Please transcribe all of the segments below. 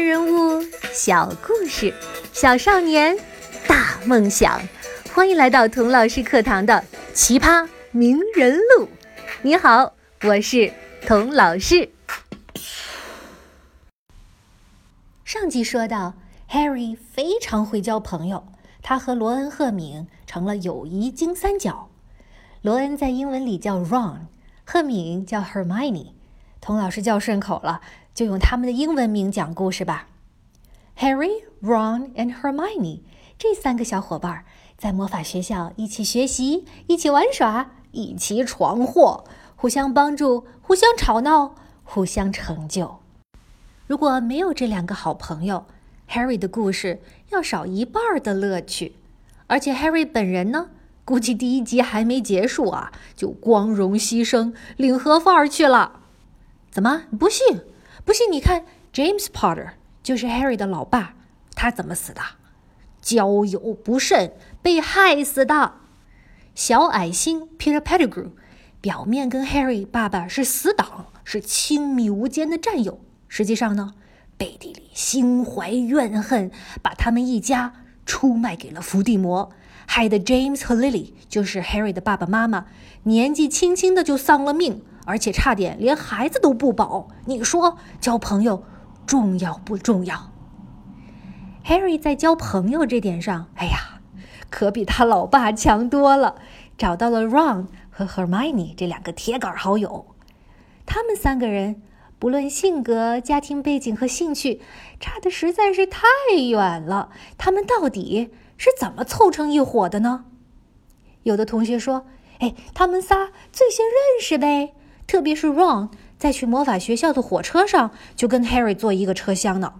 人物，小故事，小少年，大梦想。欢迎来到童老师课堂的《奇葩名人录》。你好，我是童老师。上集说到，Harry 非常会交朋友，他和罗恩、赫敏成了友谊金三角。罗恩在英文里叫 Ron，赫敏叫 Hermione。童老师叫顺口了。就用他们的英文名讲故事吧。Harry, Ron and Hermione 这三个小伙伴在魔法学校一起学习，一起玩耍，一起闯祸，互相帮助，互相吵闹，互相成就。如果没有这两个好朋友，Harry 的故事要少一半的乐趣。而且 Harry 本人呢，估计第一集还没结束啊，就光荣牺牲领盒饭去了。怎么不信？不信你看，James Potter 就是 Harry 的老爸，他怎么死的？交友不慎被害死的。小矮星 Peter Pettigrew 表面跟 Harry 爸爸是死党，是亲密无间的战友，实际上呢，背地里心怀怨恨，把他们一家出卖给了伏地魔，害得 James 和 Lily 就是 Harry 的爸爸妈妈，年纪轻轻的就丧了命。而且差点连孩子都不保，你说交朋友重要不重要？Harry 在交朋友这点上，哎呀，可比他老爸强多了。找到了 Ron 和 Hermione 这两个铁杆好友，他们三个人不论性格、家庭背景和兴趣，差的实在是太远了。他们到底是怎么凑成一伙的呢？有的同学说：“哎，他们仨最先认识呗。”特别是 Ron 在去魔法学校的火车上就跟 Harry 坐一个车厢呢。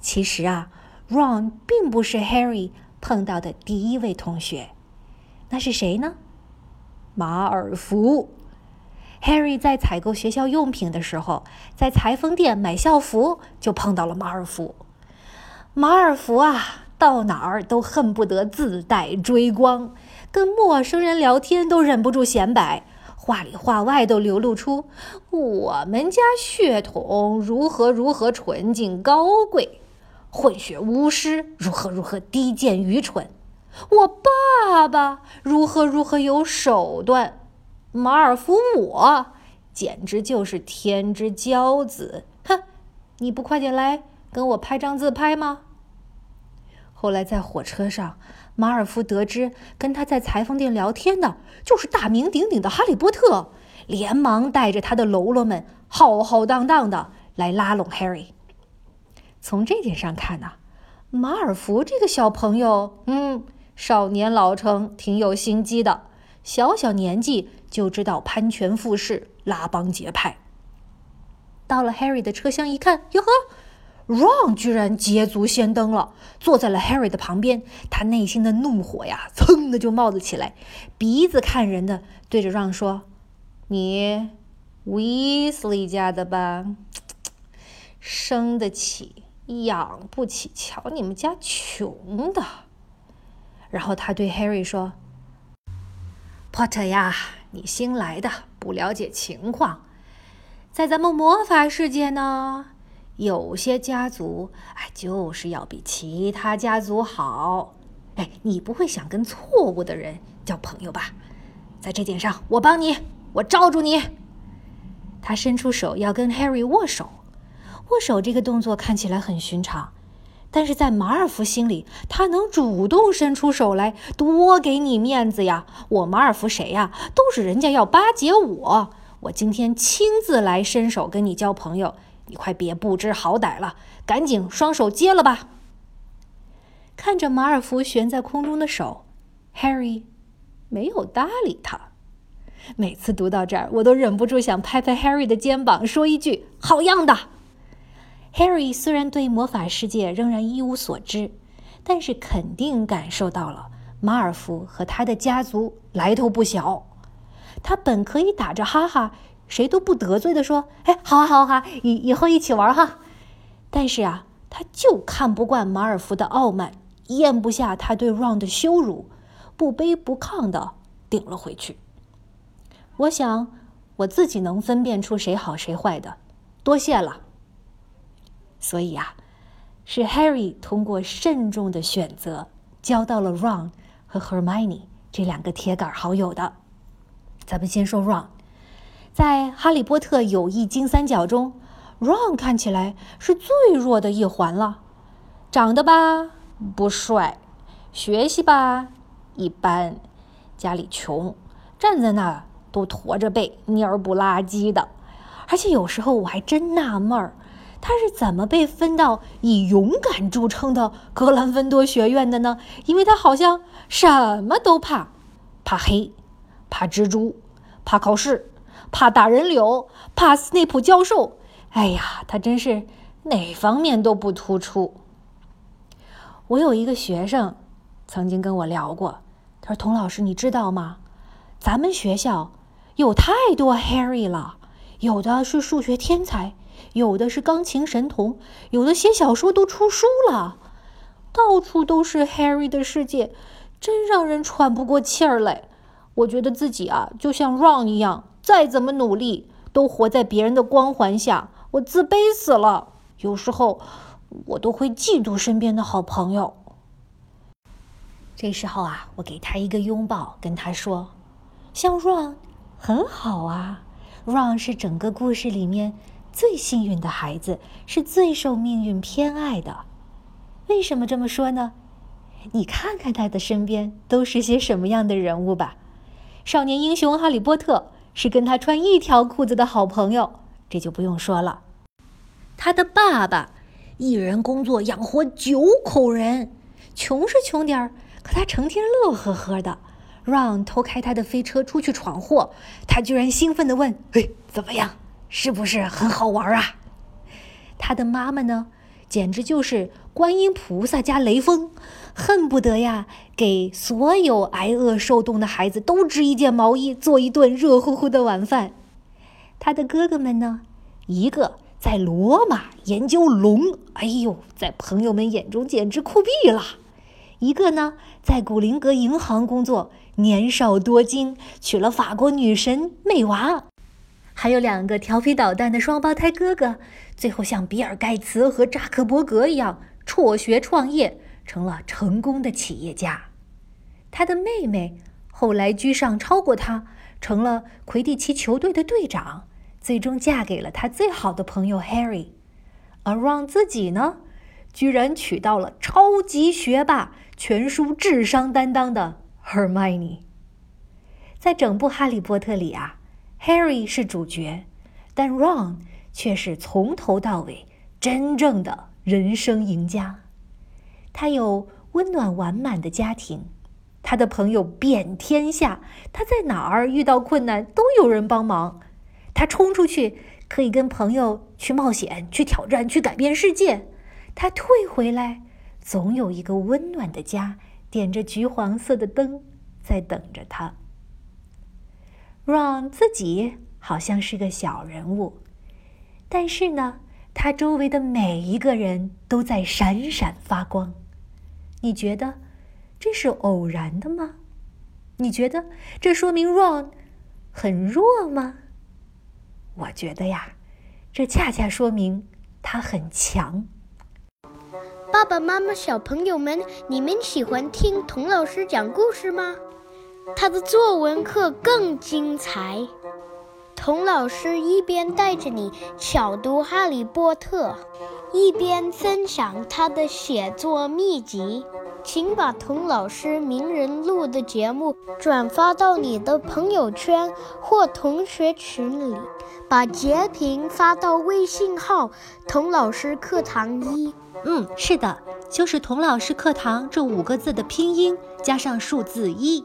其实啊，Ron 并不是 Harry 碰到的第一位同学，那是谁呢？马尔福。Harry 在采购学校用品的时候，在裁缝店买校服就碰到了马尔福。马尔福啊，到哪儿都恨不得自带追光，跟陌生人聊天都忍不住显摆。话里话外都流露出我们家血统如何如何纯净高贵，混血巫师如何如何低贱愚蠢，我爸爸如何如何有手段，马尔福我简直就是天之骄子，哼！你不快点来跟我拍张自拍吗？后来在火车上。马尔福得知跟他在裁缝店聊天的就是大名鼎鼎的哈利波特，连忙带着他的喽啰们浩浩荡荡的来拉拢 Harry。从这点上看呢，马尔福这个小朋友，嗯，少年老成，挺有心机的。小小年纪就知道攀权附势、拉帮结派。到了 Harry 的车厢一看，哟呵！Ron 居然捷足先登了，坐在了 Harry 的旁边。他内心的怒火呀，噌的就冒了起来，鼻子看人的，对着 Ron 说：“你，Weasley 家的吧？生得起，养不起，瞧你们家穷的。”然后他对 Harry 说：“Potter 呀，你新来的，不了解情况，在咱们魔法世界呢。”有些家族，哎，就是要比其他家族好。哎，你不会想跟错误的人交朋友吧？在这点上，我帮你，我罩住你。他伸出手要跟 Harry 握手，握手这个动作看起来很寻常，但是在马尔福心里，他能主动伸出手来，多给你面子呀！我马尔福谁呀？都是人家要巴结我，我今天亲自来伸手跟你交朋友。你快别不知好歹了，赶紧双手接了吧！看着马尔福悬在空中的手，Harry 没有搭理他。每次读到这儿，我都忍不住想拍拍 Harry 的肩膀，说一句：“好样的！” Harry 虽然对魔法世界仍然一无所知，但是肯定感受到了马尔福和他的家族来头不小。他本可以打着哈哈。谁都不得罪的说：“哎，好啊，好啊，以以后一起玩哈。”但是啊，他就看不惯马尔福的傲慢，咽不下他对 Ron 的羞辱，不卑不亢的顶了回去。我想我自己能分辨出谁好谁坏的，多谢了。所以啊，是 Harry 通过慎重的选择交到了 Ron 和 Hermione 这两个铁杆好友的。咱们先说 Ron，在《哈利波特》友谊金三角中，Ron 看起来是最弱的一环了。长得吧不帅，学习吧一般，家里穷，站在那儿都驼着背，蔫不拉几的。而且有时候我还真纳闷儿，他是怎么被分到以勇敢著称的格兰芬多学院的呢？因为他好像什么都怕，怕黑，怕蜘蛛，怕考试，怕打人柳，怕斯内普教授。哎呀，他真是哪方面都不突出。我有一个学生曾经跟我聊过，他说：“童老师，你知道吗？咱们学校有太多 Harry 了。”有的是数学天才，有的是钢琴神童，有的写小说都出书了，到处都是 Harry 的世界，真让人喘不过气儿来。我觉得自己啊，就像 Ron 一样，再怎么努力，都活在别人的光环下，我自卑死了。有时候，我都会嫉妒身边的好朋友。这时候啊，我给他一个拥抱，跟他说：“像 Ron 很好啊。” Ron 是整个故事里面最幸运的孩子，是最受命运偏爱的。为什么这么说呢？你看看他的身边都是些什么样的人物吧。少年英雄哈利波特是跟他穿一条裤子的好朋友，这就不用说了。他的爸爸一人工作养活九口人，穷是穷点儿，可他成天乐呵呵的。让偷开他的飞车出去闯祸，他居然兴奋地问：“嘿，怎么样？是不是很好玩啊？”他的妈妈呢，简直就是观音菩萨加雷锋，恨不得呀给所有挨饿受冻的孩子都织一件毛衣，做一顿热乎乎的晚饭。他的哥哥们呢，一个在罗马研究龙，哎呦，在朋友们眼中简直酷毙了；一个呢，在古灵阁银行工作。年少多金，娶了法国女神妹娃，还有两个调皮捣蛋的双胞胎哥哥，最后像比尔盖茨和扎克伯格一样辍学创业，成了成功的企业家。他的妹妹后来居上，超过他，成了魁地奇球队的队长，最终嫁给了他最好的朋友 Harry。而 Ron 自己呢，居然娶到了超级学霸、全书智商担当的。Hermione，在整部《哈利波特》里啊，Harry 是主角，但 Ron 却是从头到尾真正的人生赢家。他有温暖完满的家庭，他的朋友遍天下，他在哪儿遇到困难都有人帮忙。他冲出去可以跟朋友去冒险、去挑战、去改变世界。他退回来，总有一个温暖的家。点着橘黄色的灯，在等着他。Ron 自己好像是个小人物，但是呢，他周围的每一个人都在闪闪发光。你觉得这是偶然的吗？你觉得这说明 Ron 很弱吗？我觉得呀，这恰恰说明他很强。爸爸妈妈、小朋友们，你们喜欢听童老师讲故事吗？他的作文课更精彩。童老师一边带着你巧读《哈利波特》，一边分享他的写作秘籍。请把童老师名人录的节目转发到你的朋友圈或同学群里，把截屏发到微信号“童老师课堂一”。嗯，是的，就是“童老师课堂”这五个字的拼音加上数字一，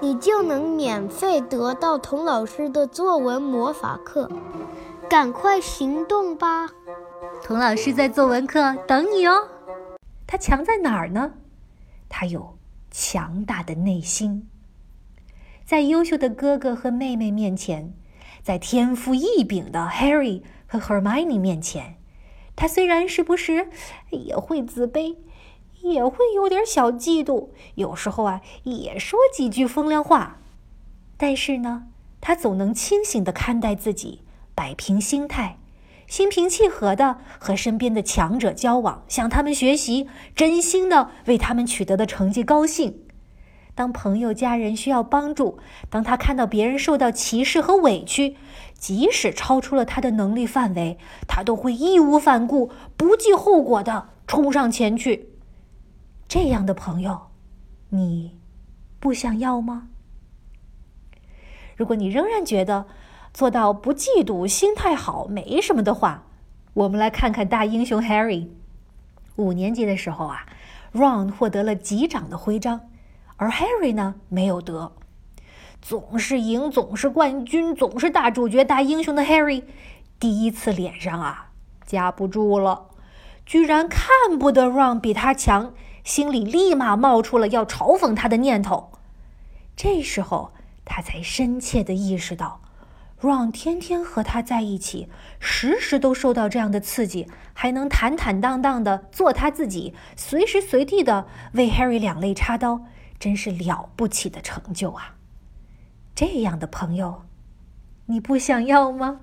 你就能免费得到童老师的作文魔法课。赶快行动吧！童老师在作文课等你哦。他强在哪儿呢？他有强大的内心，在优秀的哥哥和妹妹面前，在天赋异禀的 Harry 和 Hermione 面前。他虽然时不时也会自卑，也会有点小嫉妒，有时候啊也说几句风凉话，但是呢，他总能清醒的看待自己，摆平心态，心平气和地和身边的强者交往，向他们学习，真心地为他们取得的成绩高兴。当朋友、家人需要帮助，当他看到别人受到歧视和委屈，即使超出了他的能力范围，他都会义无反顾、不计后果地冲上前去。这样的朋友，你不想要吗？如果你仍然觉得做到不嫉妒、心态好没什么的话，我们来看看大英雄 Harry。五年级的时候啊，Ron 获得了级长的徽章。而 Harry 呢，没有得，总是赢，总是冠军，总是大主角、大英雄的 Harry，第一次脸上啊夹不住了，居然看不得 Ron 比他强，心里立马冒出了要嘲讽他的念头。这时候，他才深切的意识到，Ron 天天和他在一起，时时都受到这样的刺激，还能坦坦荡荡的做他自己，随时随地的为 Harry 两肋插刀。真是了不起的成就啊！这样的朋友，你不想要吗？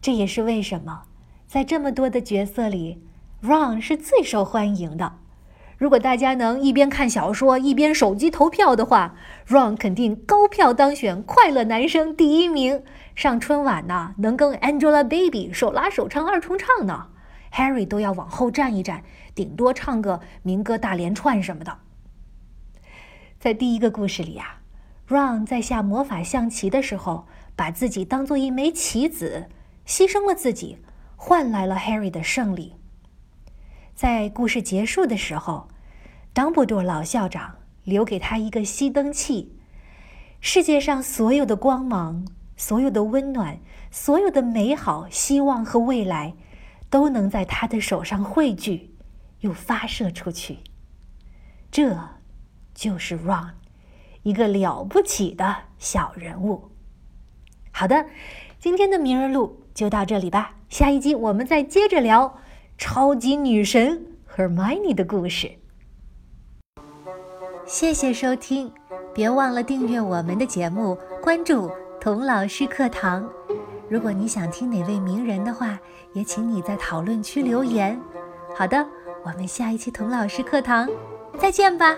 这也是为什么，在这么多的角色里，Ron 是最受欢迎的。如果大家能一边看小说一边手机投票的话，Ron 肯定高票当选快乐男生第一名。上春晚呢，能跟 Angelababy 手拉手唱二重唱呢。Harry 都要往后站一站，顶多唱个民歌大连串什么的。在第一个故事里啊，Ron 在下魔法象棋的时候，把自己当做一枚棋子，牺牲了自己，换来了 Harry 的胜利。在故事结束的时候，当布多老校长留给他一个熄灯器，世界上所有的光芒、所有的温暖、所有的美好、希望和未来，都能在他的手上汇聚，又发射出去。这。就是 Ron，一个了不起的小人物。好的，今天的名人录就到这里吧。下一集我们再接着聊超级女神 Hermione 的故事。谢谢收听，别忘了订阅我们的节目，关注童老师课堂。如果你想听哪位名人的话，也请你在讨论区留言。好的，我们下一期童老师课堂再见吧。